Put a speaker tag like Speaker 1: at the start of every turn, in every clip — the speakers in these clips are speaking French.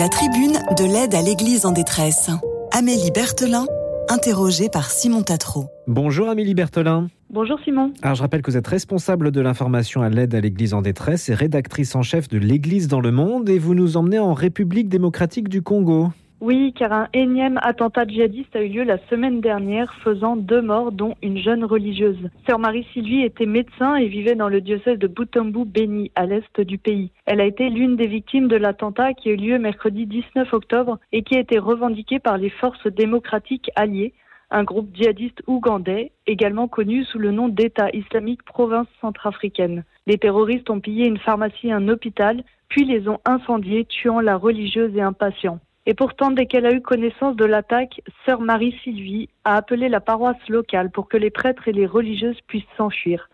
Speaker 1: La tribune de l'aide à l'Église en détresse. Amélie Berthelin, interrogée par Simon Tatro.
Speaker 2: Bonjour Amélie Berthelin.
Speaker 3: Bonjour Simon.
Speaker 2: Alors je rappelle que vous êtes responsable de l'information à l'aide à l'Église en détresse et rédactrice en chef de l'Église dans le monde et vous nous emmenez en République démocratique du Congo.
Speaker 3: Oui, car un énième attentat djihadiste a eu lieu la semaine dernière, faisant deux morts, dont une jeune religieuse. Sœur Marie-Sylvie était médecin et vivait dans le diocèse de Butembo Béni, à l'est du pays. Elle a été l'une des victimes de l'attentat qui a eu lieu mercredi 19 octobre et qui a été revendiqué par les forces démocratiques alliées, un groupe djihadiste ougandais, également connu sous le nom d'État islamique province centrafricaine. Les terroristes ont pillé une pharmacie et un hôpital, puis les ont incendiés, tuant la religieuse et un patient. Et pourtant, dès qu'elle a eu connaissance de l'attaque, sœur Marie-Sylvie a appelé la paroisse locale pour que les prêtres et les religieuses puissent s'enfuir.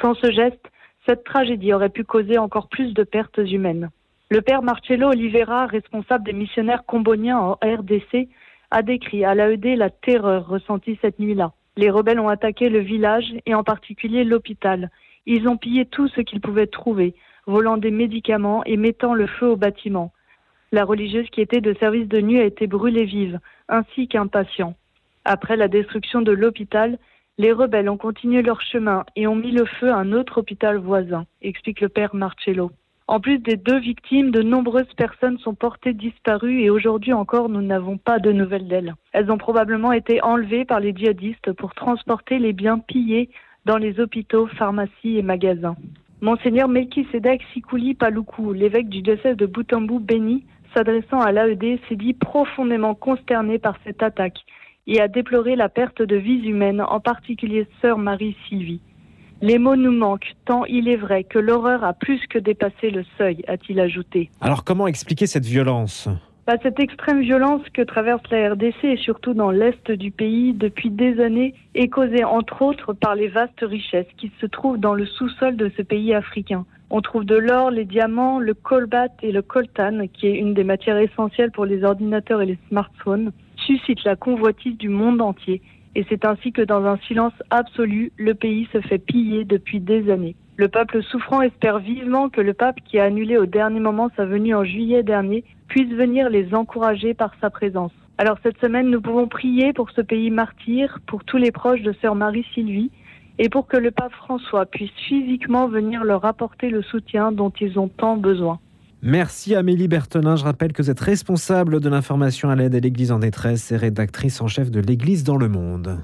Speaker 3: Sans ce geste, cette tragédie aurait pu causer encore plus de pertes humaines. Le père Marcello Oliveira, responsable des missionnaires comboniens en RDC, a décrit à l'AED la terreur ressentie cette nuit-là. Les rebelles ont attaqué le village et en particulier l'hôpital. Ils ont pillé tout ce qu'ils pouvaient trouver, volant des médicaments et mettant le feu au bâtiment. La religieuse qui était de service de nuit a été brûlée vive, ainsi qu'un patient. Après la destruction de l'hôpital, les rebelles ont continué leur chemin et ont mis le feu à un autre hôpital voisin, explique le père Marcello. En plus des deux victimes, de nombreuses personnes sont portées disparues et aujourd'hui encore nous n'avons pas de nouvelles d'elles. Elles ont probablement été enlevées par les djihadistes pour transporter les biens pillés dans les hôpitaux, pharmacies et magasins. Monseigneur Sikouli Paloukou, l'évêque du diocèse de Butembo Béni, s'adressant à l'AED, s'est dit profondément consterné par cette attaque et a déploré la perte de vies humaines, en particulier sœur Marie-Sylvie. Les mots nous manquent, tant il est vrai que l'horreur a plus que dépassé le seuil, a-t-il ajouté.
Speaker 2: Alors comment expliquer cette violence?
Speaker 3: Bah, Cette extrême violence que traverse la RDC et surtout dans l'est du pays depuis des années est causée entre autres par les vastes richesses qui se trouvent dans le sous-sol de ce pays africain. On trouve de l'or, les diamants, le colbat et le coltan, qui est une des matières essentielles pour les ordinateurs et les smartphones, suscite la convoitise du monde entier. Et c'est ainsi que dans un silence absolu, le pays se fait piller depuis des années. Le peuple souffrant espère vivement que le pape, qui a annulé au dernier moment sa venue en juillet dernier, puisse venir les encourager par sa présence. Alors cette semaine, nous pouvons prier pour ce pays martyr, pour tous les proches de sœur Marie-Sylvie, et pour que le pape François puisse physiquement venir leur apporter le soutien dont ils ont tant besoin.
Speaker 2: Merci Amélie Bertonin. Je rappelle que vous êtes responsable de l'information à l'aide à l'Église en détresse et rédactrice en chef de l'Église dans le monde.